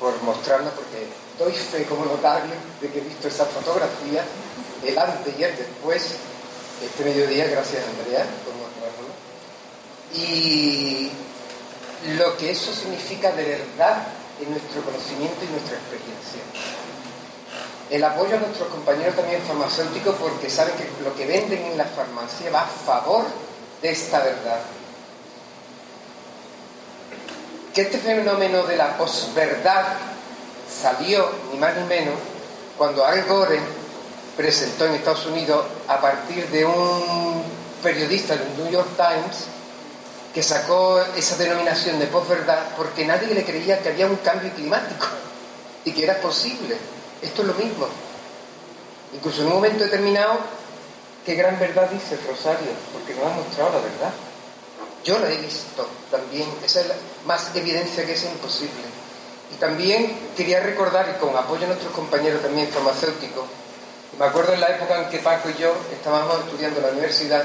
por mostrarnos, porque doy fe como notario de que he visto esa fotografía, el antes y el después, este mediodía, gracias Andrea por mostrárnoslo. Y lo que eso significa de verdad en nuestro conocimiento y nuestra experiencia el apoyo a nuestros compañeros también farmacéuticos porque saben que lo que venden en la farmacia va a favor de esta verdad. Este fenómeno de la posverdad salió, ni más ni menos, cuando Al Gore presentó en Estados Unidos a partir de un periodista del New York Times que sacó esa denominación de posverdad porque nadie le creía que había un cambio climático y que era posible. Esto es lo mismo. Incluso en un momento determinado, qué gran verdad dice Rosario, porque nos ha mostrado la verdad. Yo la he visto también, esa es la más evidencia que es imposible. Y también quería recordar, y con apoyo de nuestros compañeros también farmacéuticos, me acuerdo en la época en que Paco y yo estábamos estudiando en la universidad,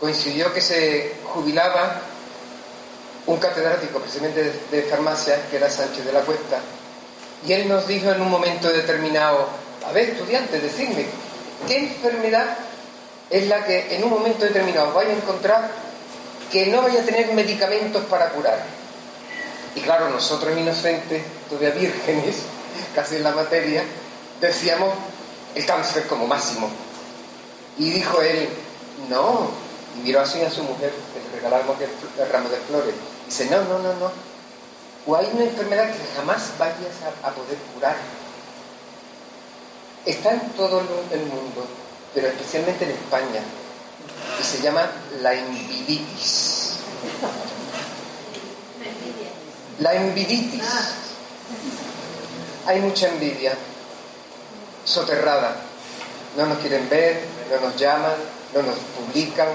coincidió que se jubilaba un catedrático precisamente de, farmacia, que era Sánchez de la Cuesta, y él nos dijo en un momento determinado, a ver, estudiantes, decidme, ¿qué enfermedad es la que en un momento determinado vaya a encontrar que no vaya a tener medicamentos para curar? Y claro, nosotros inocentes, todavía vírgenes, casi en la materia, decíamos el cáncer como máximo. Y dijo él, no, y miró así a su mujer, le regalamos el ramo de flores. Dice, no, no, no, no, o hay una enfermedad que jamás vayas a, a, poder curar. Está en todo el mundo, pero especialmente en España, y se llama la enviditis. La enviditis. Hay mucha envidia, soterrada. No nos quieren ver, no nos llaman, no nos publican,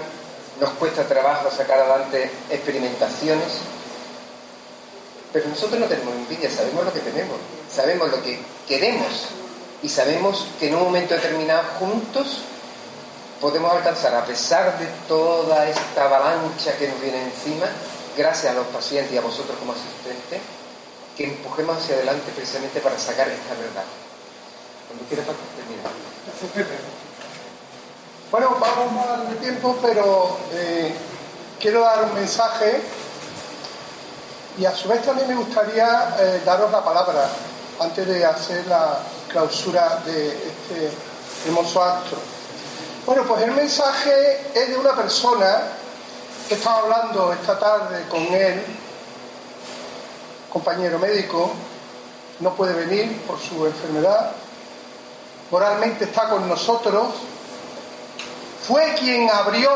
nos cuesta trabajo sacar adelante experimentaciones pero nosotros no tenemos envidia, sabemos lo que tenemos, sabemos lo que queremos y sabemos que en un momento determinado juntos podemos alcanzar, a pesar de toda esta avalancha que nos viene encima, gracias a los pacientes y a vosotros como asistentes, que empujemos hacia adelante precisamente para sacar esta verdad. Cuando quiera, Paco, termina. Bueno, vamos a darle tiempo, pero eh, quiero dar un mensaje y a su vez también me gustaría eh, daros la palabra antes de hacer la clausura de este hermoso acto. Bueno, pues el mensaje es de una persona que estaba hablando esta tarde con él, compañero médico, no puede venir por su enfermedad, moralmente está con nosotros, fue quien abrió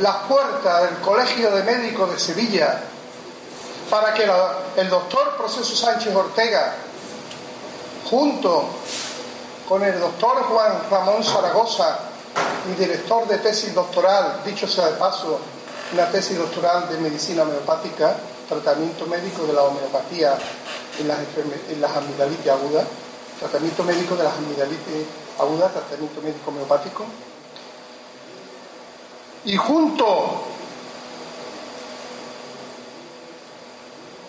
las puertas del Colegio de Médicos de Sevilla para que el doctor Proceso Sánchez Ortega, junto con el doctor Juan Ramón Zaragoza, y director de tesis doctoral, dicho sea de paso, una tesis doctoral de medicina homeopática, tratamiento médico de la homeopatía en las, en las amigdalitis agudas, tratamiento médico de las amigdalitis agudas, tratamiento médico homeopático. Y junto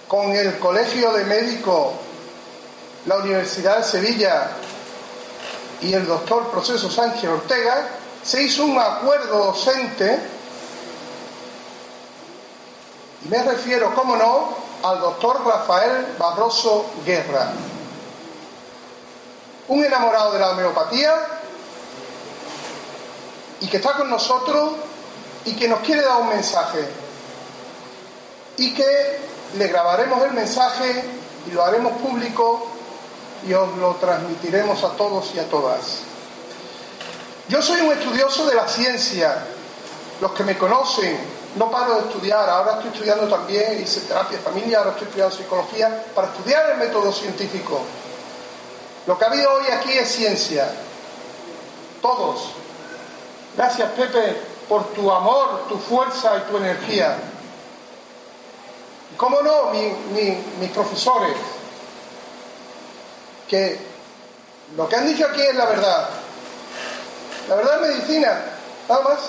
con el Colegio de Médicos, la Universidad de Sevilla, y el doctor Proceso Sánchez Ortega, se hizo un acuerdo docente, y me refiero, cómo no, al doctor Rafael Barroso Guerra, un enamorado de la homeopatía y que está con nosotros y que nos quiere dar un mensaje. Y que le grabaremos el mensaje y lo haremos público y os lo transmitiremos a todos y a todas. Yo soy un estudioso de la ciencia. Los que me conocen, no paro de estudiar. Ahora estoy estudiando también, hice terapia familia, ahora estoy estudiando psicología, para estudiar el método científico. Lo que ha habido hoy aquí es ciencia. Todos. Gracias, Pepe, por tu amor, tu fuerza y tu energía. ¿Cómo no? mis profesores, que lo que han dicho aquí es la verdad. La verdad es medicina, nada más.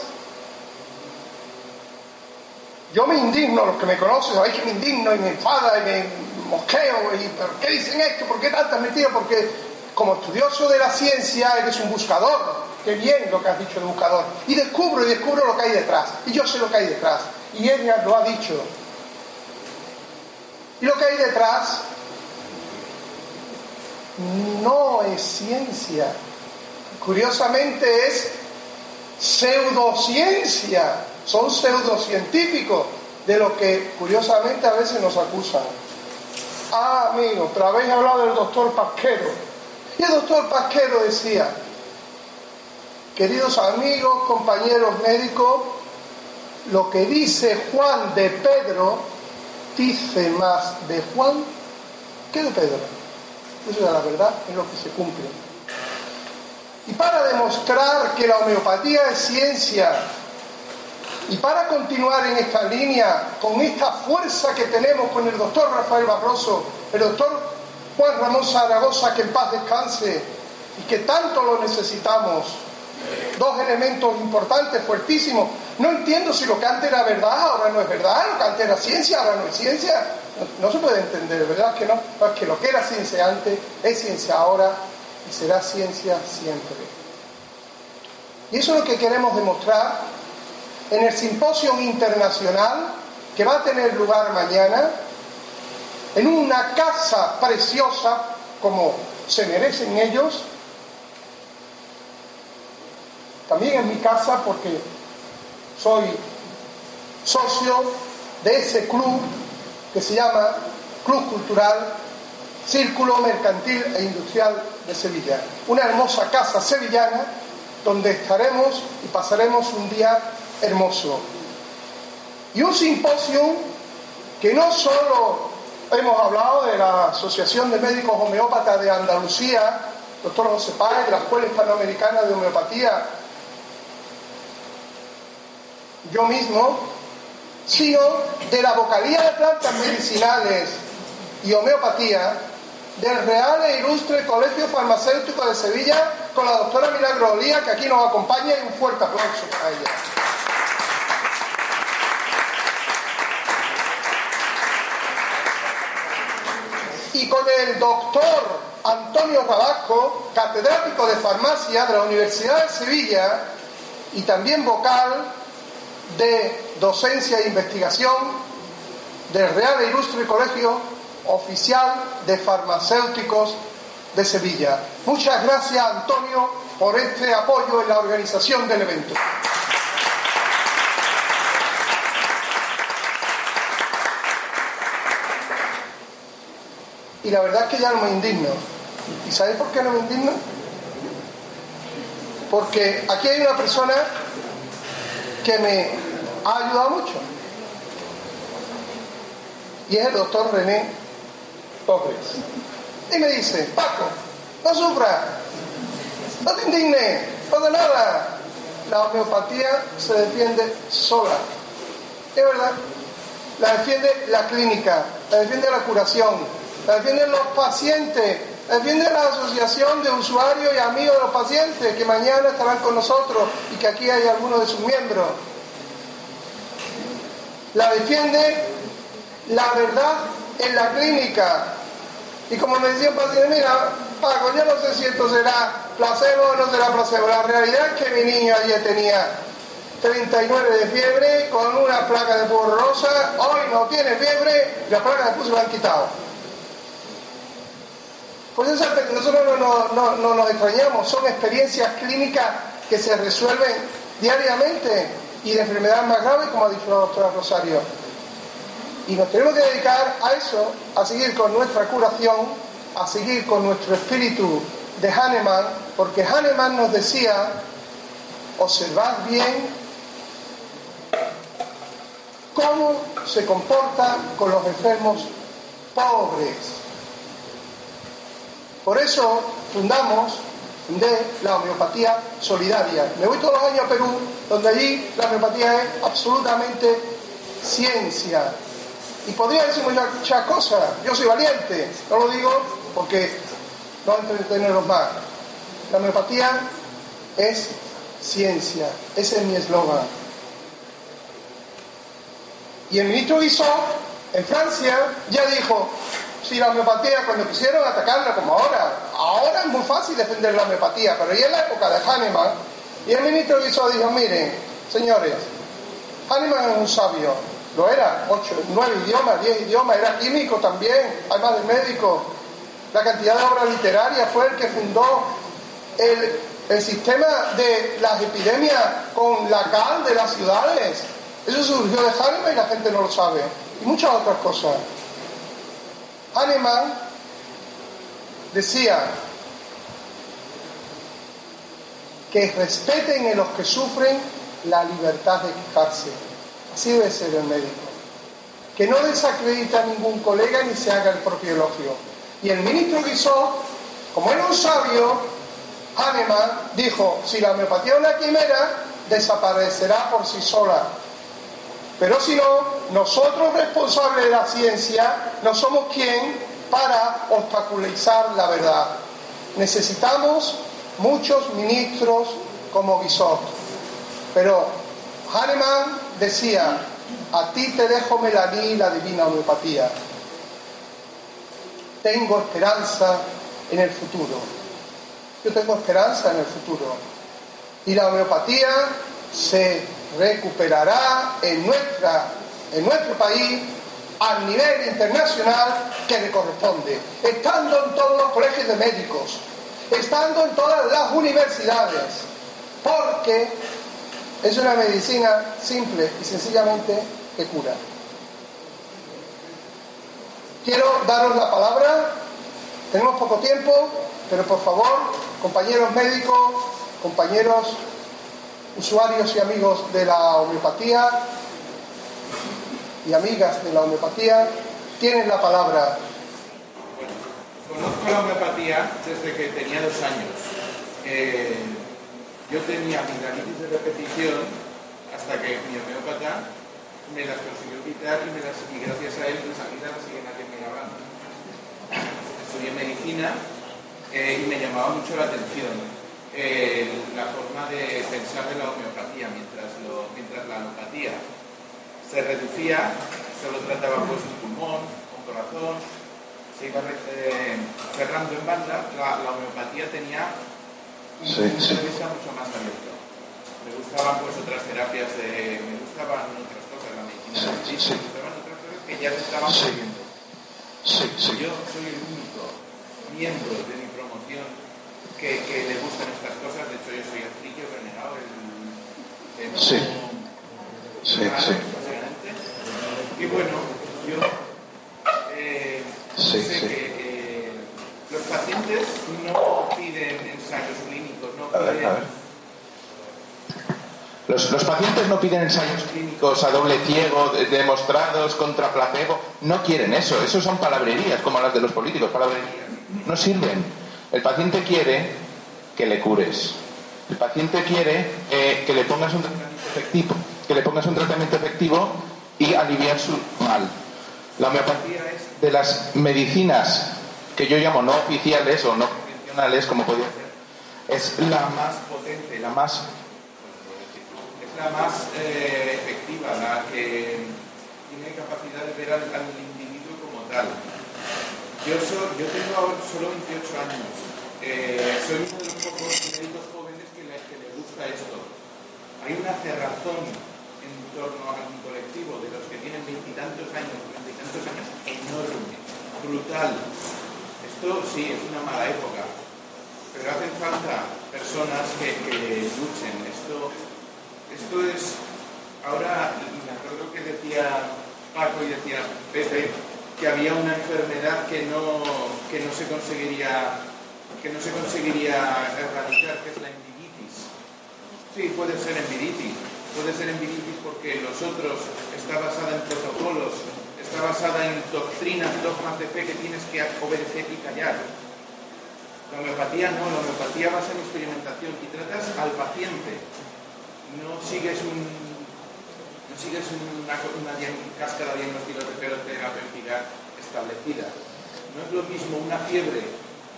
Yo me indigno, los que me conocen, sabéis que me indigno y me enfada y me mosqueo y ¿por qué dicen esto? ¿Por qué tantas mentiras? Porque como estudioso de la ciencia eres un buscador. Qué bien lo que has dicho de buscador. Y descubro y descubro lo que hay detrás. Y yo sé lo que hay detrás. Y ella lo ha dicho. Y lo que hay detrás no es ciencia. Curiosamente es pseudociencia. Son pseudocientíficos de lo que curiosamente a veces nos acusan. Ah, amigo, otra vez hablado del doctor Pasquero. Y el doctor Pasquero decía, queridos amigos, compañeros médicos, lo que dice Juan de Pedro dice más de Juan que de Pedro. Eso es la verdad, es lo que se cumple. Y para demostrar que la homeopatía es ciencia, y para continuar en esta línea, con esta fuerza que tenemos con el doctor Rafael Barroso, el doctor Juan Ramón Zaragoza, que en paz descanse, y que tanto lo necesitamos, dos elementos importantes, fuertísimos. No entiendo si lo que antes era verdad, ahora no es verdad, lo que antes era ciencia, ahora no es ciencia. No, se puede entender, ¿verdad que no? Que lo que era ciencia antes es ciencia ahora y será ciencia siempre. Y eso es lo que queremos demostrar en el simposio internacional que va a tener lugar mañana en una casa preciosa como se merecen ellos, también en mi casa porque soy socio de ese club que se llama Club Cultural Círculo Mercantil e Industrial de Sevilla. Una hermosa casa sevillana donde estaremos y pasaremos un día hermoso. Y un simposio que no solo hemos hablado de la Asociación de Médicos Homeópatas de Andalucía, doctor José Páez, de la Escuela Hispanoamericana de Homeopatía, yo mismo, sino de la vocalía de plantas medicinales y homeopatía del Real e Ilustre Colegio Farmacéutico de Sevilla con la doctora Milagro Olía, que aquí nos acompaña y un fuerte aplauso para ella. Y con el doctor Antonio Rabasco, catedrático de farmacia de la Universidad de Sevilla y también vocal de Docencia e Investigación del Real e Ilustre Colegio Oficial de Farmacéuticos de Sevilla. Muchas gracias, Antonio, por este apoyo en la organización del evento. Y la verdad es que ya no me indigno. ¿Y sabéis por qué no me indigno? Porque aquí hay una persona que me ha ayudado mucho. Y es el doctor René Pobres. Y me dice, Paco, no sufra, no te indignes, no de nada. La homeopatía se defiende sola. Es verdad. La defiende la clínica, la defiende la curación, la defienden los pacientes, la defiende la asociación de usuarios y amigos de los pacientes que mañana estarán con nosotros y que aquí hay algunos de sus miembros la defiende la verdad en la clínica. Y como me decía un paciente, mira, Paco, yo no sé si esto será placebo o no será placebo. La realidad es que mi niño ayer tenía 39 de fiebre con una placa de pus rosa, hoy no tiene fiebre, la placa de pus se la han quitado. Pues esa, nosotros no, no nos extrañamos, son experiencias clínicas que se resuelven diariamente y de enfermedades más graves, como ha dicho la doctora Rosario. Y nos tenemos que dedicar a eso, a seguir con nuestra curación, a seguir con nuestro espíritu de Hahnemann, porque Hahnemann nos decía, observad bien cómo se comporta con los enfermos pobres. Por eso fundamos la homeopatía solidaria. Me voy todos los años a Perú, donde allí la homeopatía es absolutamente ciencia. Y podría decir muchas cosas. Yo soy valiente, no lo digo porque no entretenerlos más. La homeopatía es ciencia, ese es mi eslogan. Y el ministro Guizot, en Francia, ya dijo, si la homeopatía, cuando quisieron atacarla como ahora, ahora es muy fácil defender la homeopatía, pero ya en la época de Hahnemann, y el ministro Guizot dijo, miren, señores, Hahnemann es un sabio, lo era, ocho, nueve idiomas, diez idiomas, era químico también, además de médico. La cantidad de obras literarias fue el que fundó el, el sistema de las epidemias con la cal de las ciudades. Eso surgió de Hahnemann y la gente no lo sabe. Y muchas otras cosas. Hahnemann decía que respeten en los que sufren la libertad de quejarse. Así debe ser el médico. Que no desacredita a ningún colega ni se haga el propio elogio. Y el ministro Guizot, como era un sabio, Hahnemann dijo, si la homeopatía es una quimera, desaparecerá por sí sola. Pero si no, nosotros responsables de la ciencia no somos quien para obstaculizar la verdad. Necesitamos muchos ministros como Guizot. Pero Hahnemann decía, a ti te dejo Melaní la divina homeopatía. Tengo esperanza en el futuro. Yo tengo esperanza en el futuro. Y la homeopatía se recuperará en, nuestra, en nuestro país al nivel internacional que le corresponde, estando en todos los colegios de médicos, estando en todas las universidades, porque es una medicina simple y sencillamente que cura. Quiero daros la palabra, tenemos poco tiempo, pero por favor, compañeros médicos, compañeros usuarios y amigos de la homeopatía y amigas de la homeopatía, tienen la palabra. conozco la homeopatía desde que tenía dos años. Eh, yo tenía amigdalitis de repetición hasta que mi homeópata me las consiguió quitar y, me gracias a él mis amigas siguen aquí en Estudié medicina eh, y me llamaba mucho la atención la forma de pensar de la homeopatía, mientras, mientras la alopatía se reducía, solo trataba pues un pulmón, un corazón, se iba eh, cerrando en banda, la, homeopatía tenía un punto de vista mucho más abierto. Me gustaban pues otras terapias de, me gustaban otras cosas, la medicina, me gustaban otras cosas que ya se estaban moviendo. Yo soy el único miembro de mi promoción que, le gustan estas cosas. De hecho, yo soy el friki renegado, el, el sí. Sí, sí. Y bueno, yo eh, sé que eh, los pacientes no piden ensayos clínicos, no piden... Los, los, pacientes no piden ensayos clínicos a doble ciego, demostrados contra placebo. No quieren eso. Eso son palabrerías, como las de los políticos, palabrerías. No sirven. El paciente quiere que le cures. El paciente quiere eh, que le pongas un tratamiento efectivo, que le pongas un tratamiento efectivo y aliviar su mal. La homeopatía es de las medicinas que yo llamo no oficiales o no convencionales, como podría ser, es la más potente, la más es la más eh, efectiva, la que tiene capacidad de ver al individuo como tal yo tengo solo 28 años. Eh, soy uno de los pocos médicos jóvenes que le, que le gusta esto. Hay una cerrazón en torno a un colectivo de los que tienen veintitantos años, veintitantos años, enorme, brutal. Esto sí, es una mala época, pero hacen falta personas que, que luchen. Esto, esto es, ahora me acuerdo que decía Paco y decía Pepe, que había una enfermedad que no, que no se conseguiría que no se conseguiría erradicar, que es la enviditis. Sí, puede ser enviditis. Puede ser enviditis porque los otros está basada en protocolos, está basada en doctrinas, dogmas de fe que tienes que obedecer y callar. La homeopatía no, la homeopatía basa en experimentación y tratas al paciente. No sigues un sigues una, una cáscara diagnóstica terapéutica establecida. No es lo mismo una fiebre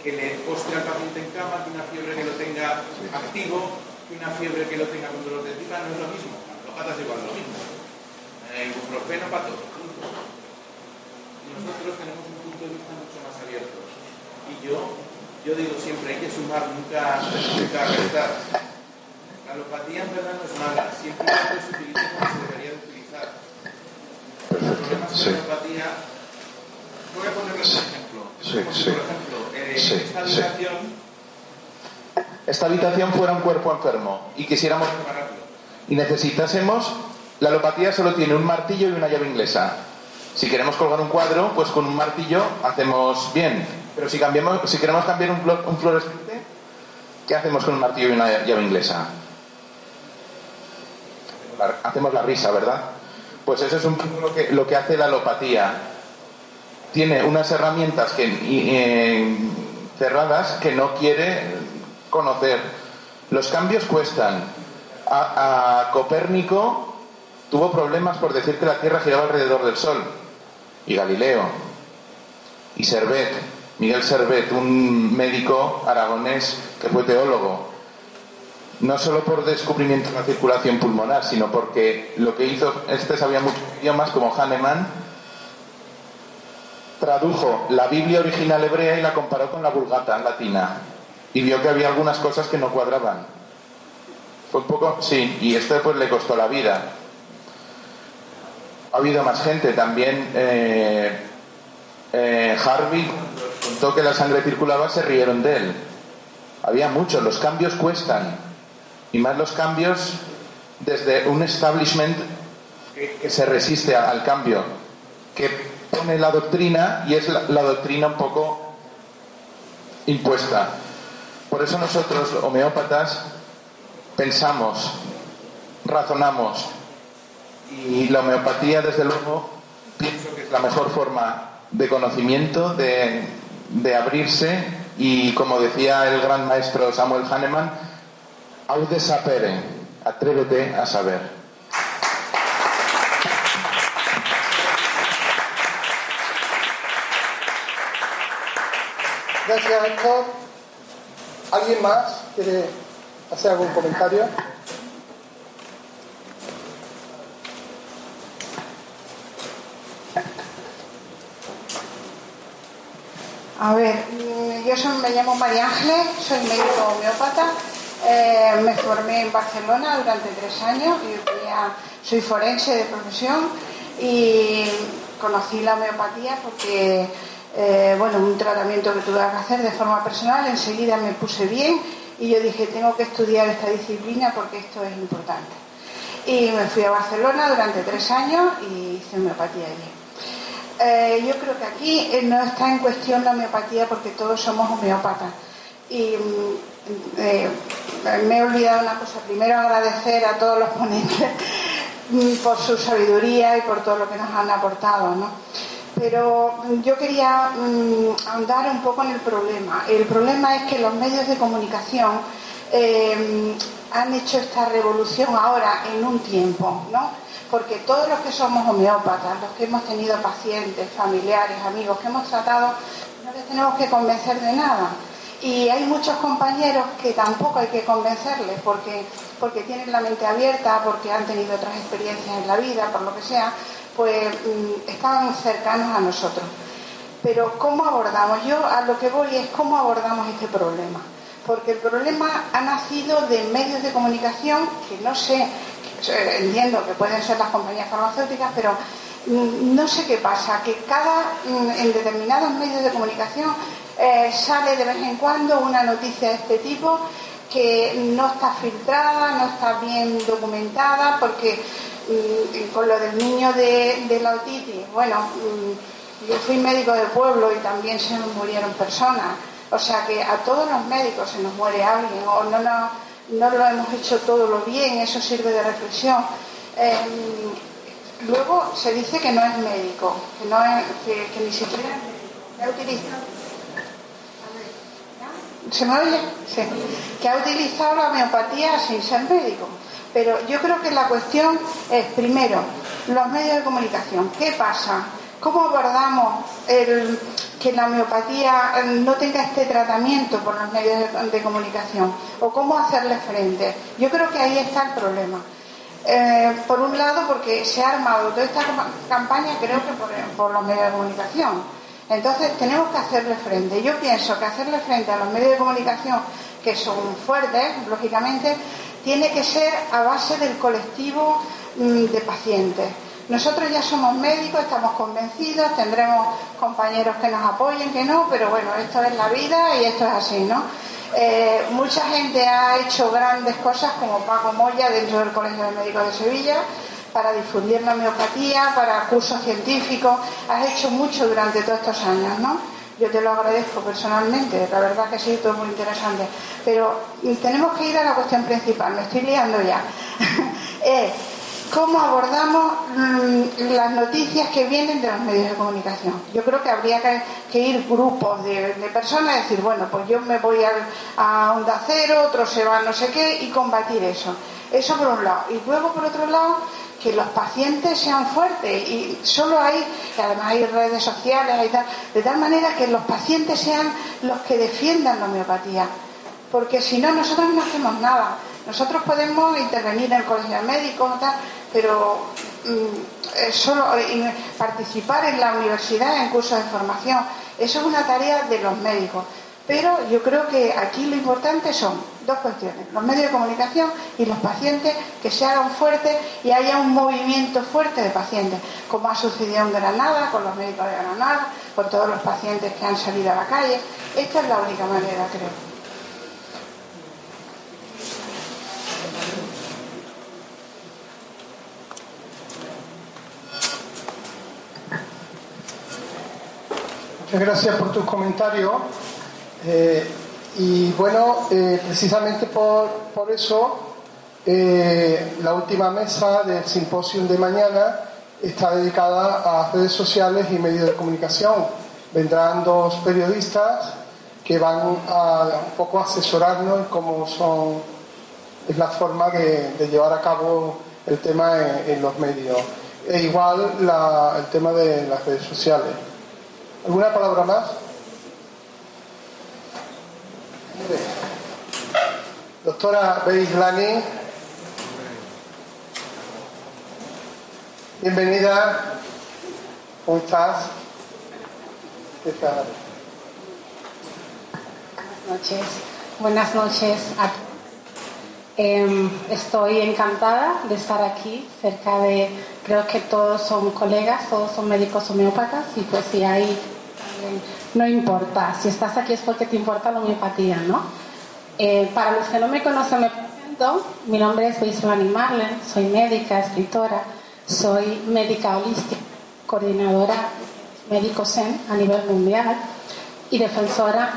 que le postre al paciente en cama que una fiebre que lo tenga activo, que una fiebre que lo tenga con dolor de tripa, no es lo mismo. Los es igual lo mismo. Eh, ibuprofeno para todo. Nosotros tenemos un punto de vista mucho más abierto. Y yo, yo digo siempre, hay que sumar, nunca, nunca restar. La alopatía en verdad no es mala, siempre se como se debería de utilizar. De la alopatía, voy a ponerles un ejemplo. Sí, sí. Por ejemplo, eh, esta habitación... Esta habitación fuera un cuerpo enfermo y quisiéramos. Y necesitásemos... La alopatía solo tiene un martillo y una llave inglesa. Si queremos colgar un cuadro, pues con un martillo hacemos bien. Pero si, cambiamos, si queremos cambiar un, un fluorescente, ¿qué hacemos con un martillo y una llave inglesa? hacemos la risa, ¿verdad? Pues eso es un poco lo que, lo que hace la alopatía. Tiene unas herramientas eh, cerradas que no quiere conocer. Los cambios cuestan. A, Copérnico tuvo problemas por decir que la Tierra giraba alrededor del Sol. Y Galileo. Y Servet. Miguel Servet, un médico aragonés que fue teólogo no solo por descubrimiento de la circulación pulmonar, sino porque lo que hizo, este sabía muchos idiomas como Hahnemann, tradujo la Biblia original hebrea y la comparó con la Vulgata latina y vio que había algunas cosas que no cuadraban. Fue un poco, sí, y esto pues le costó la vida. Ha habido más gente también. Eh, eh, Harvey contó que la sangre circulaba, se rieron de él. Había muchos, los cambios cuestan y más los cambios desde un establishment que, se resiste al cambio, que pone la doctrina y es la, doctrina un poco impuesta. Por eso nosotros, homeópatas, pensamos, razonamos y la homeopatía, desde luego, pienso que es la mejor forma de conocimiento, de, de abrirse y, como decía el gran maestro Samuel Hahnemann, Aude sapere, atrévete a saber. Gracias, Héctor. ¿Alguien más quiere hacer algún comentario? A ver, mm, yo soy, me llamo María Ángeles, soy médico homeópata eh, me formé en Barcelona durante tres años, y soy forense de profesión y conocí la homeopatía porque, eh, bueno, un tratamiento que tuve que hacer de forma personal, enseguida me puse bien y yo dije, tengo que estudiar esta disciplina porque esto es importante. Y me fui a Barcelona durante tres años y hice homeopatía allí. Eh, yo creo que aquí no está en cuestión la homeopatía porque todos somos homeópatas. Y eh, me he olvidado una cosa. Primero agradecer a todos los ponentes por su sabiduría y por todo lo que nos han aportado, ¿no? Pero yo quería mm, ahondar un poco en el problema. El problema es que los medios de comunicación eh, han hecho esta revolución ahora en un tiempo, ¿no? Porque todos los que somos homeópatas, los que hemos tenido pacientes, familiares, amigos que hemos tratado, no les tenemos que convencer de nada y hay muchos compañeros que tampoco hay que convencerles porque, porque tienen la mente abierta, porque han tenido otras experiencias en la vida, por lo que sea, pues mm, están cercanos a nosotros. Pero ¿cómo abordamos? Yo a lo que voy es cómo abordamos este problema. Porque el problema ha nacido de medios de comunicación que no sé, entiendo que pueden ser las compañías farmacéuticas, pero mm, no sé qué pasa, que cada mm, en determinados medios de comunicación eh, sale de vez en cuando una noticia de este tipo que no está filtrada, no está bien documentada, porque mm, con lo del niño de, la otitis, bueno, yo fui médico del pueblo y también se nos murieron personas. O sea que a todos los médicos se nos muere alguien o no, lo hemos hecho todo lo bien, eso sirve de reflexión. Em, luego se dice que no es médico, que, no es, que, ni siquiera ha utilizado. ¿Se me oye? Sí. Que ha utilizado la homeopatía sin ser médico. Pero yo creo que la cuestión es, primero, los medios de comunicación. ¿Qué pasa? ¿Cómo abordamos que la homeopatía eh, no tenga este tratamiento por los medios de, comunicación? ¿O cómo hacerle frente? Yo creo que ahí está el problema. Eh, por un lado, porque se ha armado toda esta campaña, creo que por, los medios de comunicación. Entonces, tenemos que hacerle frente. Yo pienso que hacerle frente a los medios de comunicación, que son fuertes, lógicamente, tiene que ser a base del colectivo mm, de pacientes nosotros ya somos médicos, estamos convencidos, tendremos compañeros que nos apoyen, que no, pero bueno, esto es la vida y esto es así, ¿no? Eh, mucha gente ha hecho grandes cosas como Paco Moya dentro del Colegio de Médicos de Sevilla para difundir la homeopatía, para cursos científicos. Has hecho mucho durante todos estos años, ¿no? Yo te lo agradezco personalmente, la verdad que sí, todo muy interesante. Pero tenemos que ir a la cuestión principal, me estoy liando ya. eh, cómo abordamos mm, las noticias que vienen de los medios de comunicación. Yo creo que habría que, ir grupos de, personas y decir, bueno, pues yo me voy a, Onda Cero, otros se van no sé qué, y combatir eso. Eso por un lado. Y luego, por otro lado, que los pacientes sean fuertes. Y solo hay, además hay redes sociales de tal manera que los pacientes sean los que defiendan la homeopatía. Porque si no, nosotros no hacemos nada. Nosotros podemos intervenir en el colegio tal, pero mm, solo participar en la universidad en cursos de formación, eso es una tarea de los médicos. Pero yo creo que aquí lo importante son dos cuestiones, los medios de comunicación y los pacientes que se hagan fuertes y haya un movimiento fuerte de pacientes, como ha sucedido en Granada, con los médicos de Granada, con todos los pacientes que han salido a la calle. Esta es la única manera, creo. Muchas gracias por tus comentarios. Eh, y bueno, eh, precisamente por, por eso, eh, la última mesa del simposio de mañana está dedicada a redes sociales y medios de comunicación. Vendrán dos periodistas que van a un poco asesorarnos en cómo son, es la forma de, llevar a cabo el tema en, los medios. E igual el tema de las redes sociales. ¿Alguna palabra más? Doctora Lani, bienvenida. ¿Cómo estás? ¿Qué? Buenas noches. Buenas noches a eh, estoy encantada de estar aquí, cerca de, creo que todos son colegas, todos son médicos homeópatas y pues si hay no importa. Si estás aquí es porque te importa la homeopatía, ¿no? Eh, para los que no me conocen, me presento. Mi nombre es Beislani Marlen, soy médica, escritora, soy médica holística, coordinadora médico Zen a nivel mundial y defensora.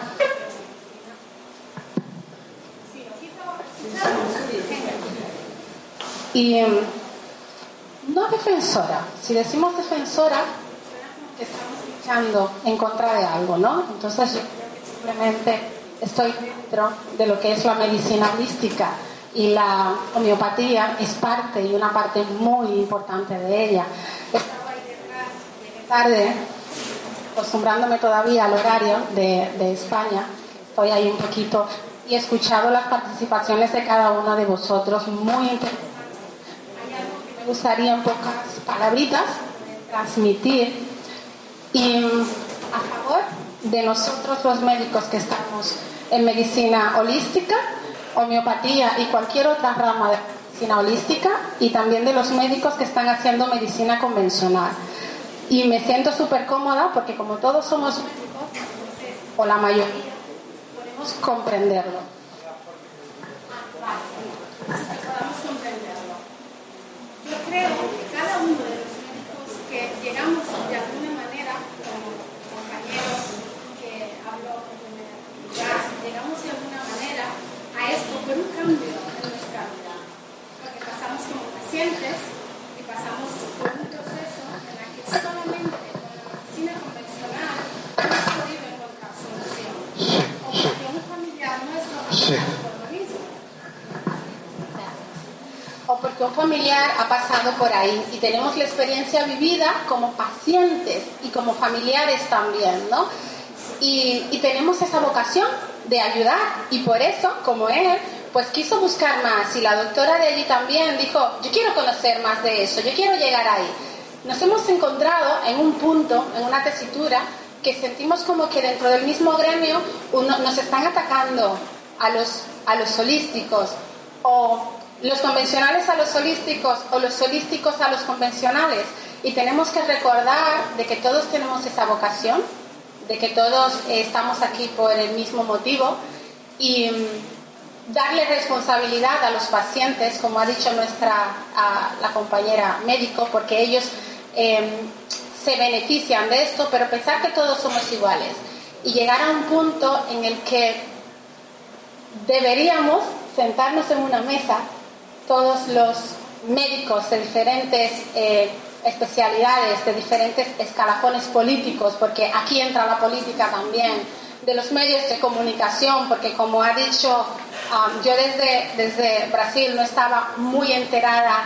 Y em, no defensora, si decimos defensora, en contra de algo, ¿no? Entonces simplemente estoy dentro de lo que es la medicina holística y la homeopatía es parte y una parte muy importante de ella. Estaba ahí detrás, tarde, acostumbrándome todavía al horario de, de España, estoy ahí un poquito y he escuchado las participaciones de cada uno de vosotros muy interesantes. Hay algo que me gustaría en pocas palabritas transmitir y a favor de nosotros los médicos que estamos en medicina holística, homeopatía y cualquier otra rama de medicina holística y también de los médicos que están haciendo medicina convencional. Y me siento súper cómoda porque como todos somos médicos, o la mayoría, podemos comprenderlo. Podemos comprenderlo. Yo creo que cada uno de los médicos que llegamos de alguna manera, como compañeros que habló en primera llegamos de alguna manera a esto por un cambio en nuestra vida. Porque pasamos como pacientes y pasamos por un proceso en el que solamente con la medicina convencional hemos podido encontrar solución. O porque un familiar nuestro ha pasado por lo mismo. O porque un familiar ha pasado por ahí y tenemos la experiencia vivida como pacientes y como familiares también, ¿no? Y, y tenemos esa vocación de ayudar y por eso, como él, pues quiso buscar más y la doctora de también dijo, yo quiero conocer más de eso, yo quiero llegar ahí. Nos hemos encontrado en un punto, en una tesitura, que sentimos como que dentro del mismo gremio uno, nos están atacando a los, a los holísticos o los convencionales a los holísticos o los holísticos a los convencionales. Y tenemos que recordar de que todos tenemos esa vocación, de que todos estamos aquí por el mismo motivo y darle responsabilidad a los pacientes, como ha dicho nuestra la compañera médico, porque ellos eh, se benefician de esto, pero pensar que todos somos iguales y llegar a un punto en el que deberíamos sentarnos en una mesa, todos los médicos de diferentes eh, especialidades, de diferentes escalafones políticos, porque aquí entra la política también, de los medios de comunicación, porque como ha dicho, um, yo desde, desde Brasil no estaba muy enterada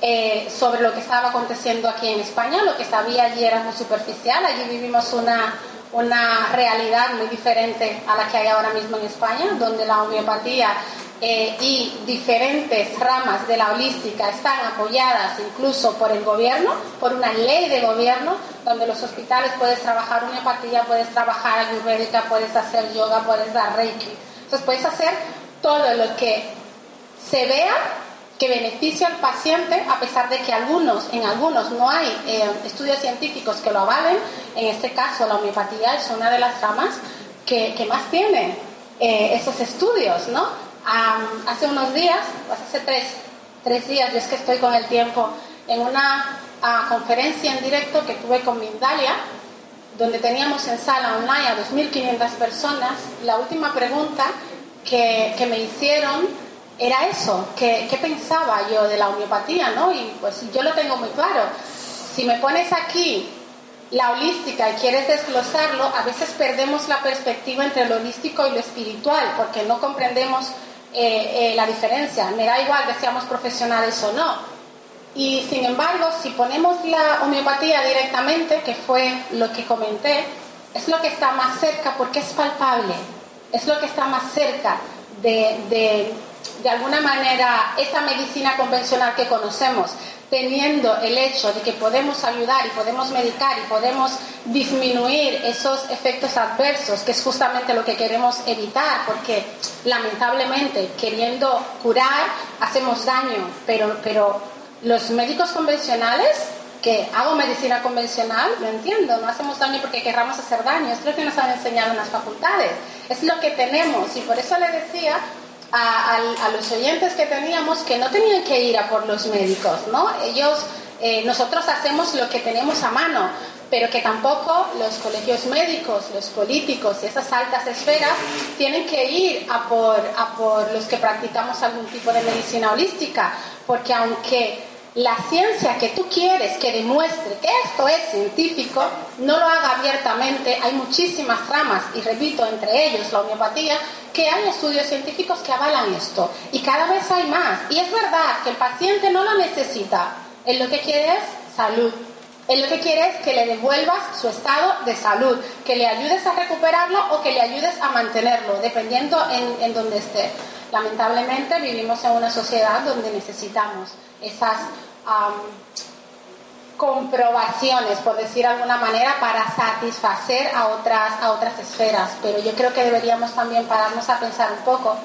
eh, sobre lo que estaba aconteciendo aquí en España, lo que sabía allí era muy superficial, allí vivimos una, una realidad muy diferente a la que hay ahora mismo en España, donde la homeopatía eh, y diferentes ramas de la holística están apoyadas incluso por el gobierno, por una ley de gobierno, donde los hospitales puedes trabajar homeopatía, puedes trabajar ayurvédica, puedes hacer yoga, puedes dar reiki. Entonces puedes hacer todo lo que se vea que beneficia al paciente, a pesar de que algunos, en algunos no hay eh, estudios científicos que lo avalen. En este caso, la homeopatía es una de las ramas que, que más tiene eh, esos estudios, ¿no? hace unos días, pues hace tres, tres días, yo es que estoy con el tiempo, en una conferencia en directo que tuve con Mindalia, donde teníamos en sala online a 2.500 personas, la última pregunta que, que me hicieron era eso, ¿qué, ¿qué, pensaba yo de la homeopatía? ¿no? Y pues yo lo tengo muy claro. Si me pones aquí la holística y quieres desglosarlo, a veces perdemos la perspectiva entre lo holístico y lo espiritual, porque no comprendemos eh, eh, la diferencia. Me da igual que seamos profesionales o no. Y sin embargo, si ponemos la homeopatía directamente, que fue lo que comenté, es lo que está más cerca porque es palpable, es lo que está más cerca de, de, de alguna manera esa medicina convencional que conocemos teniendo el hecho de que podemos ayudar y podemos medicar y podemos disminuir esos efectos adversos, que es justamente lo que queremos evitar, porque lamentablemente queriendo curar hacemos daño, pero, pero los médicos convencionales que hago medicina convencional, lo entiendo, no hacemos daño porque querramos hacer daño, es lo que nos han enseñado en las facultades, es lo que tenemos y por eso le decía a, los oyentes que teníamos que no tenían que ir a por los médicos, ¿no? Ellos, eh, nosotros hacemos lo que tenemos a mano, pero que tampoco los colegios médicos, los políticos y esas altas esferas tienen que ir a por, a por los que practicamos algún tipo de medicina holística, porque aunque la ciencia que tú quieres que demuestre que esto es científico, no lo haga abiertamente. Hay muchísimas ramas, y repito, entre ellos la homeopatía, que hay estudios científicos que avalan esto. Y cada vez hay más. Y es verdad que el paciente no lo necesita. Él lo que quiere es salud. Él lo que quiere es que le devuelvas su estado de salud, que le ayudes a recuperarlo o que le ayudes a mantenerlo, dependiendo en, en donde esté. Lamentablemente vivimos en una sociedad donde necesitamos esas comprobaciones, por decir de alguna manera, para satisfacer a otras, a otras esferas. Pero yo creo que deberíamos también pararnos a pensar un poco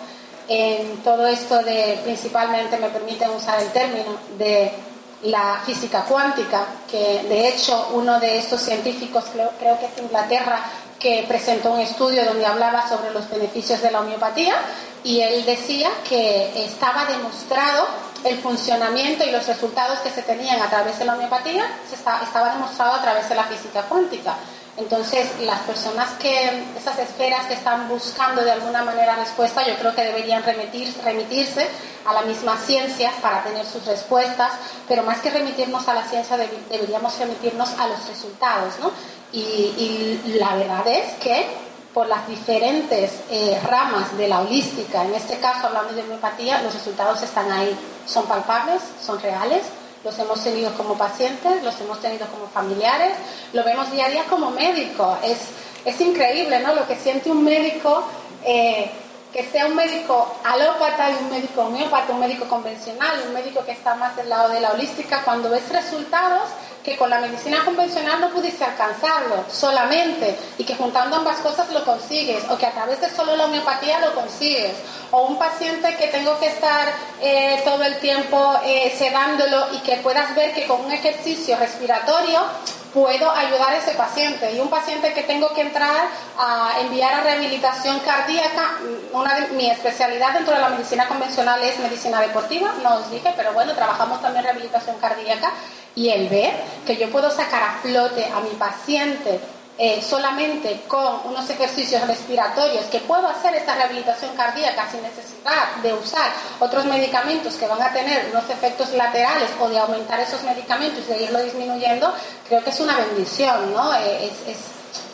en todo esto de, principalmente me permiten usar el término, de la física cuántica, que de hecho uno de estos científicos, creo, creo que es de Inglaterra, que presentó un estudio donde hablaba sobre los beneficios de la homeopatía y él decía que estaba demostrado el funcionamiento y los resultados que se tenían a través de la homeopatía se estaba demostrado a través de la física cuántica. Entonces, las personas que, esas esferas que están buscando de alguna manera respuesta, yo creo que deberían remitir, remitirse a la misma ciencia para tener sus respuestas, pero más que remitirnos a la ciencia, deberíamos remitirnos a los resultados, ¿no? Y, y la verdad es que por las diferentes eh, ramas de la holística, en este caso hablando de homeopatía, los resultados están ahí, son palpables, son reales, los hemos tenido como pacientes, los hemos tenido como familiares, lo vemos día a día como médico. Es, es increíble, ¿no? Lo que siente un médico, eh, que sea un médico alópata y un médico homeópata, un médico convencional, un médico que está más del lado de la holística, cuando ves resultados que con la medicina convencional no pudiste alcanzarlo solamente y que juntando ambas cosas lo consigues o que a través de solo la homeopatía lo consigues o un paciente que tengo que estar eh, todo el tiempo eh, sedándolo y que puedas ver que con un ejercicio respiratorio puedo ayudar a ese paciente. Y un paciente que tengo que entrar a enviar a rehabilitación cardíaca, una de, mi especialidad dentro de la medicina convencional es medicina deportiva, no os dije, pero bueno, trabajamos también rehabilitación cardíaca y el ver que yo puedo sacar a flote a mi paciente eh, solamente con unos ejercicios respiratorios, que puedo hacer esta rehabilitación cardíaca sin necesidad de usar otros medicamentos que van a tener unos efectos laterales o de aumentar esos medicamentos y de irlo disminuyendo, creo que es una bendición, ¿no? Eh,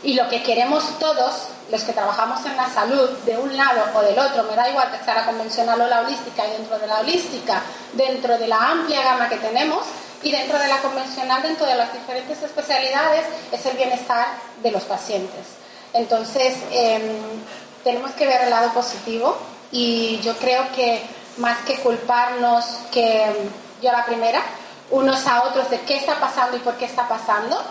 y lo que queremos todos, los que trabajamos en la salud, de un lado o del otro, me da igual que sea la convencional o la holística, y dentro de la holística, dentro de la amplia gama que tenemos, y dentro de la convencional, dentro de las diferentes especialidades, es el bienestar de los pacientes. Entonces, em, tenemos que ver el lado positivo y yo creo que más que culparnos, que em, yo la primera, unos a otros de qué está pasando y por qué está pasando,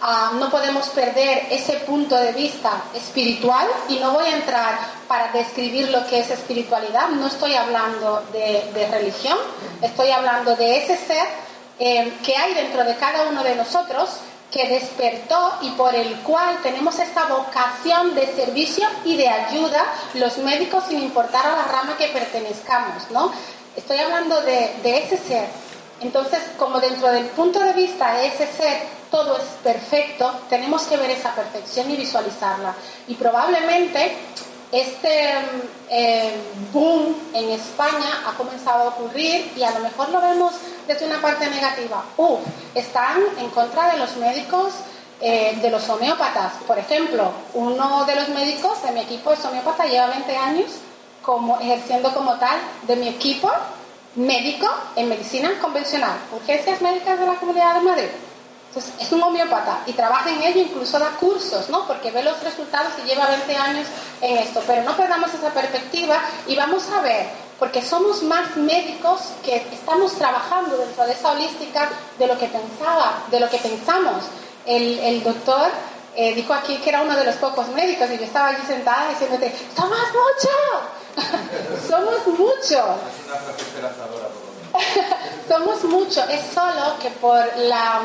ah, no podemos perder ese punto de vista espiritual y no voy a entrar para describir lo que es espiritualidad, no estoy hablando de, de religión, estoy hablando de ese ser eh, que hay dentro de cada uno de nosotros que despertó y por el cual tenemos esta vocación de servicio y de ayuda los médicos sin importar a la rama que pertenezcamos, ¿no? Estoy hablando de, ese ser. Entonces, como dentro del punto de vista de ese ser todo es perfecto, tenemos que ver esa perfección y visualizarla. Y probablemente este eh, boom en España ha comenzado a ocurrir y a lo mejor lo vemos desde una parte negativa. Uf, están en contra de los médicos, eh, de los homeópatas. Por ejemplo, uno de los médicos de mi equipo es homeópata, lleva 20 años como, ejerciendo como tal de mi equipo médico en medicina convencional, urgencias médicas de la Comunidad de Madrid. Entonces, es un homeópata y trabaja en ello, incluso da cursos, ¿no? Porque ve los resultados y lleva 20 años en esto. Pero no perdamos esa perspectiva y vamos a ver, porque somos más médicos que estamos trabajando dentro de esa holística de lo que pensaba, de lo que pensamos. El, doctor eh, dijo aquí que era uno de los pocos médicos y yo estaba allí sentada diciéndote, ¡somos muchos! ¡Somos muchos! Somos muchos, es solo que por la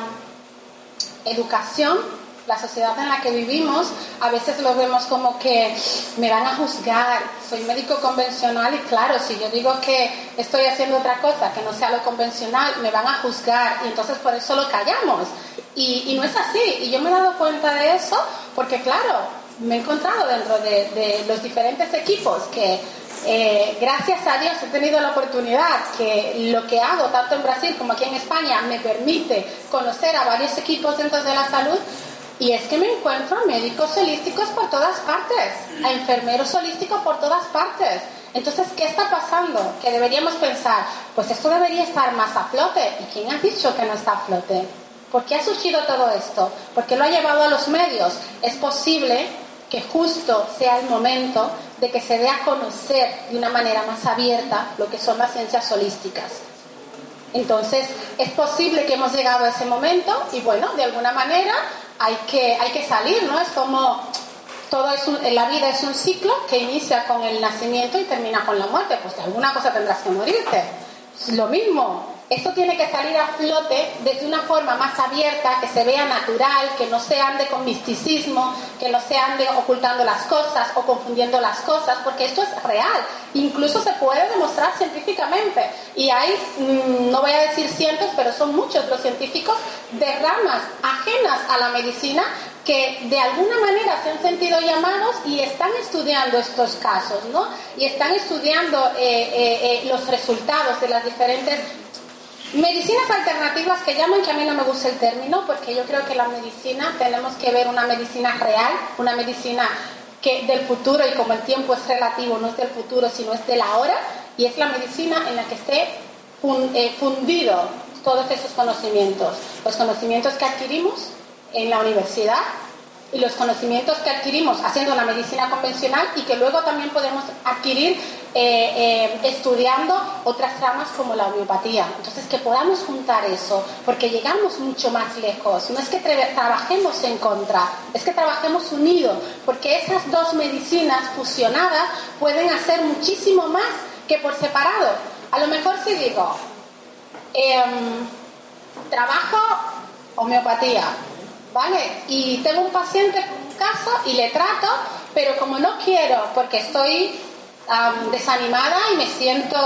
educación, la sociedad en la que vivimos, a veces lo vemos como que me van a juzgar, soy médico convencional y claro, si yo digo que estoy haciendo otra cosa que no sea lo convencional, me van a juzgar y entonces por eso lo callamos. Y, no es así, y yo me he dado cuenta de eso porque claro, me he encontrado dentro de, de los diferentes equipos que eh, gracias a Dios he tenido la oportunidad que lo que hago tanto en Brasil como aquí en España me permite conocer a varios equipos dentro de la salud y es que me encuentro a médicos holísticos por todas partes, a enfermeros holísticos por todas partes. Entonces, ¿qué está pasando? Que deberíamos pensar, pues esto debería estar más a flote. ¿Y quién ha dicho que no está a flote? ¿Por qué ha surgido todo esto? Porque lo ha llevado a los medios. Es posible que justo sea el momento de que se dé a conocer de una manera más abierta lo que son las ciencias holísticas. Entonces, es posible que hemos llegado a ese momento y bueno, de alguna manera hay que, hay que salir, ¿no? Es como todo es la vida es un ciclo que inicia con el nacimiento y termina con la muerte. Pues de alguna cosa tendrás que morirte. Lo mismo, esto tiene que salir a flote desde una forma más abierta, que se vea natural, que no se ande con misticismo, que no se ande ocultando las cosas o confundiendo las cosas, porque esto es real. Incluso se puede demostrar científicamente. Y hay, mm, no voy a decir cientos, pero son muchos los científicos de ramas ajenas a la medicina que de alguna manera se han sentido llamados y están estudiando estos casos, ¿no? Y están estudiando eh, eh, eh, los resultados de las diferentes Medicinas alternativas que llaman, que a mí no me gusta el término, porque yo creo que la medicina tenemos que ver una medicina real, una medicina que del futuro y como el tiempo es relativo, no es del futuro, sino es de la hora, y es la medicina en la que esté eh, fundido todos esos conocimientos, los conocimientos que adquirimos en la universidad y los conocimientos que adquirimos haciendo la medicina convencional y que luego también podemos adquirir eh, eh, estudiando otras ramas como la homeopatía. Entonces, que podamos juntar eso, porque llegamos mucho más lejos. No es que trabajemos en contra, es que trabajemos unidos, porque esas dos medicinas fusionadas pueden hacer muchísimo más que por separado. A lo mejor si digo, em, trabajo homeopatía, ¿vale? Y tengo un paciente un caso y le trato, pero como no quiero, porque estoy desanimada y me siento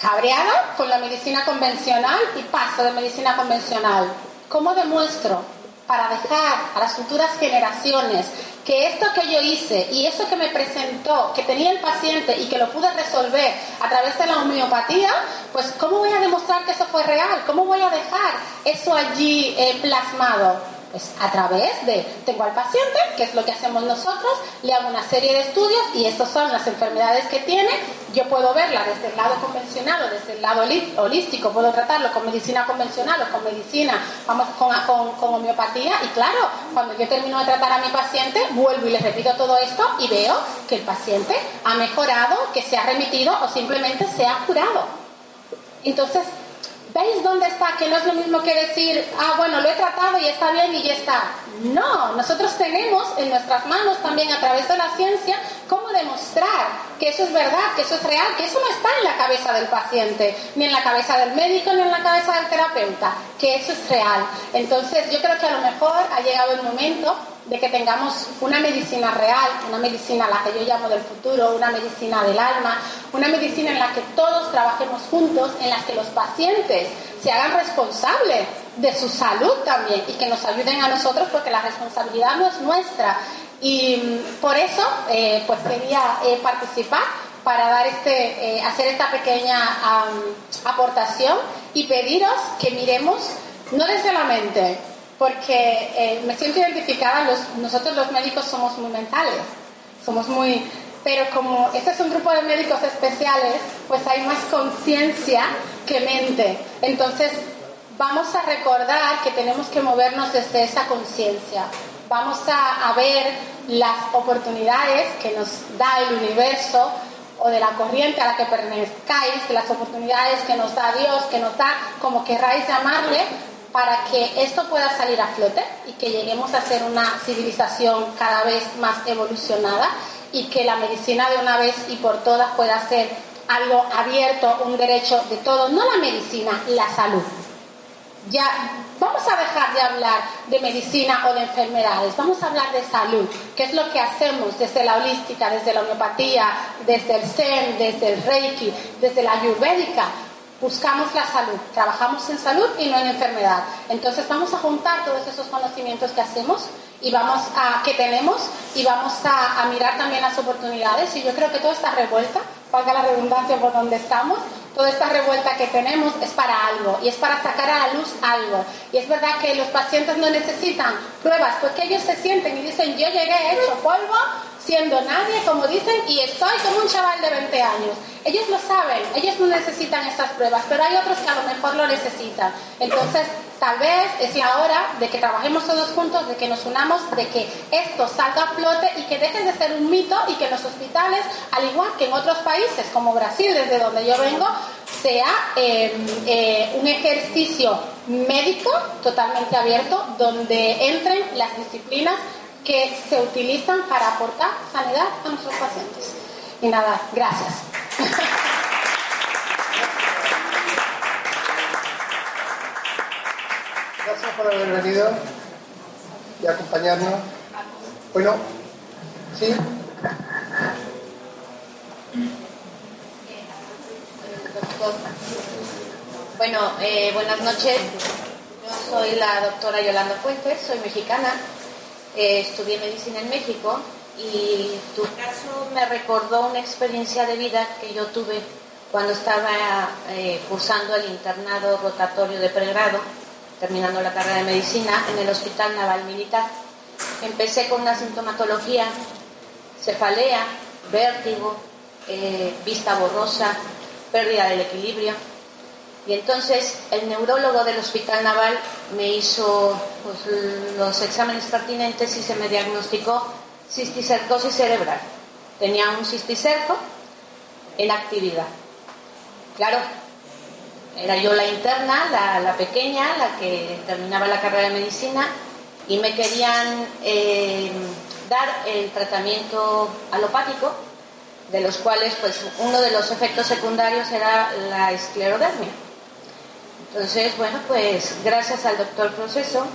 cabreada con la medicina convencional y paso de medicina convencional. ¿Cómo demuestro para dejar a las futuras generaciones que esto que yo hice y eso que me presentó, que tenía el paciente y que lo pude resolver a través de la homeopatía, pues ¿cómo voy a demostrar que eso fue real? ¿Cómo voy a dejar eso allí eh, plasmado? Pues a través de, tengo al paciente, que es lo que hacemos nosotros, le hago una serie de estudios y estas son las enfermedades que tiene, yo puedo verla desde el lado convencional o desde el lado holístico, puedo tratarlo con medicina convencional o con medicina, vamos, con, con, homeopatía y claro, cuando yo termino de tratar a mi paciente, vuelvo y le repito todo esto y veo que el paciente ha mejorado, que se ha remitido o simplemente se ha curado. Entonces, ¿Veis dónde está? Que no es lo mismo que decir, ah, bueno, lo he tratado y está bien y ya está. No, nosotros tenemos en nuestras manos también a través de la ciencia cómo demostrar que eso es verdad, que eso es real, que eso no está en la cabeza del paciente, ni en la cabeza del médico, ni en la cabeza del terapeuta, que eso es real. Entonces yo creo que a lo mejor ha llegado el momento de que tengamos una medicina real, una medicina a la que yo llamo del futuro, una medicina del alma, una medicina en la que todos trabajemos juntos, en la que los pacientes se hagan responsables de su salud también y que nos ayuden a nosotros porque la responsabilidad no es nuestra. Y mm, por eso eh, pues quería eh, participar para dar este, eh, hacer esta pequeña aportación y pediros que miremos no desde la mente, porque eh, me siento identificada, nosotros los médicos somos muy mentales, somos muy... Pero como este es un grupo de médicos especiales, pues hay más conciencia que mente. Entonces, vamos a recordar que tenemos que movernos desde esa conciencia. Vamos a, a ver las oportunidades que nos da el universo o de la corriente a la que pertenezcáis, de las oportunidades que nos da Dios, que nos da, como querráis llamarle, para que esto pueda salir a flote y que lleguemos a ser una civilización cada vez más evolucionada y que la medicina de una vez y por todas pueda ser algo abierto, un derecho de todos, no la medicina, la salud. Ya vamos a dejar de hablar de medicina o de enfermedades, vamos a hablar de salud, que es lo que hacemos desde la holística, desde la homeopatía, desde el Zen, desde el Reiki, desde la ayurvédica, buscamos la salud, trabajamos en salud y no en enfermedad. Entonces vamos a juntar todos esos conocimientos que hacemos y vamos a que tenemos y vamos a, mirar también las oportunidades y yo creo que toda esta revuelta, valga la redundancia por donde estamos, toda esta revuelta que tenemos es para algo y es para sacar a la luz algo. Y es verdad que los pacientes no necesitan pruebas porque ellos se sienten y dicen yo llegué hecho polvo siendo nadie, como dicen, y estoy como un chaval de 20 años. Ellos lo saben, ellos no necesitan estas pruebas, pero hay otros que a lo mejor lo necesitan. Entonces, tal vez es la hora de que trabajemos todos juntos, de que nos unamos, de que esto salga a flote y que deje de ser un mito y que los hospitales, al igual que en otros países como Brasil, desde donde yo vengo, sea em, eh, un ejercicio médico totalmente abierto donde entren las disciplinas que se utilizan para aportar sanidad a nuestros pacientes. Y nada, gracias. Gracias por haber venido y acompañarnos. Bueno, ¿sí? Bueno, eh, buenas noches. Yo soy la doctora Yolanda Fuentes, soy mexicana, eh, estudié medicina en México y tu caso me recordó una experiencia de vida que yo tuve cuando estaba eh, cursando el internado rotatorio de pregrado, terminando la carrera de medicina en el Hospital Naval Militar. Empecé con una sintomatología, cefalea, vértigo, vista borrosa, pérdida del equilibrio. Y entonces el neurólogo del Hospital Naval me hizo pues, los exámenes pertinentes y se me diagnosticó cisticercosis cerebral. Tenía un cisticerco en actividad. Claro, era yo la interna, la, pequeña, la que terminaba la carrera de medicina y me querían eh, dar el tratamiento alopático de los cuales pues uno de los efectos secundarios era la esclerodermia. Entonces, bueno, pues gracias al doctor Proceso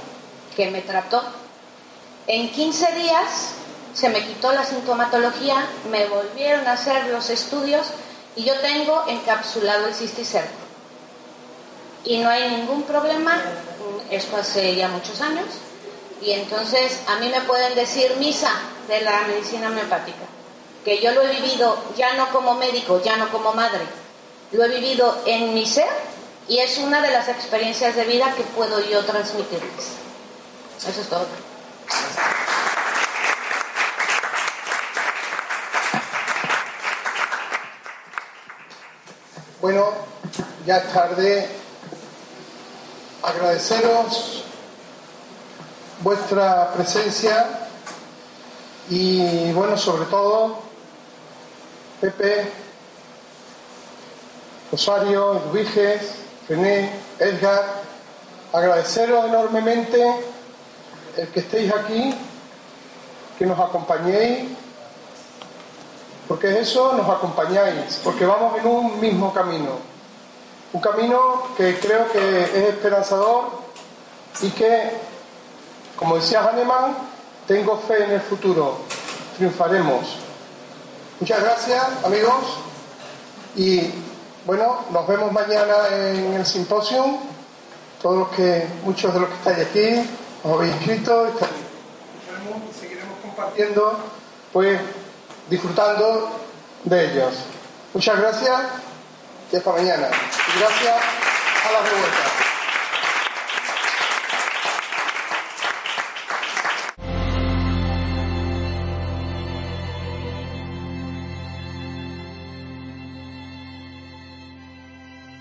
que me trató, en 15 días se me quitó la sintomatología, me volvieron a hacer los estudios y yo tengo encapsulado el cisticerco. Y no hay ningún problema, esto hace ya muchos años, y entonces a mí me pueden decir misa de la medicina homeopática que yo lo he vivido ya no como médico, ya no como madre, lo he vivido en mi ser y es una de las experiencias de vida que puedo yo transmitirles. Eso es todo. Bueno, ya es tarde. Agradeceros vuestra presencia y bueno, sobre todo Pepe, Rosario, Edwiges, René, Edgar, agradeceros enormemente el que estéis aquí, que nos acompañéis, porque eso nos acompañáis, porque vamos en un mismo camino, un camino que creo que es esperanzador y que, como decía Hahnemann, tengo fe en el futuro, triunfaremos. Muchas gracias, amigos. Y bueno, nos vemos mañana en el simposio. Todos los que, muchos de los que estáis aquí, os habéis inscrito y seguiremos compartiendo, pues disfrutando de ellos. Muchas gracias y hasta mañana. Y gracias a la revuelta.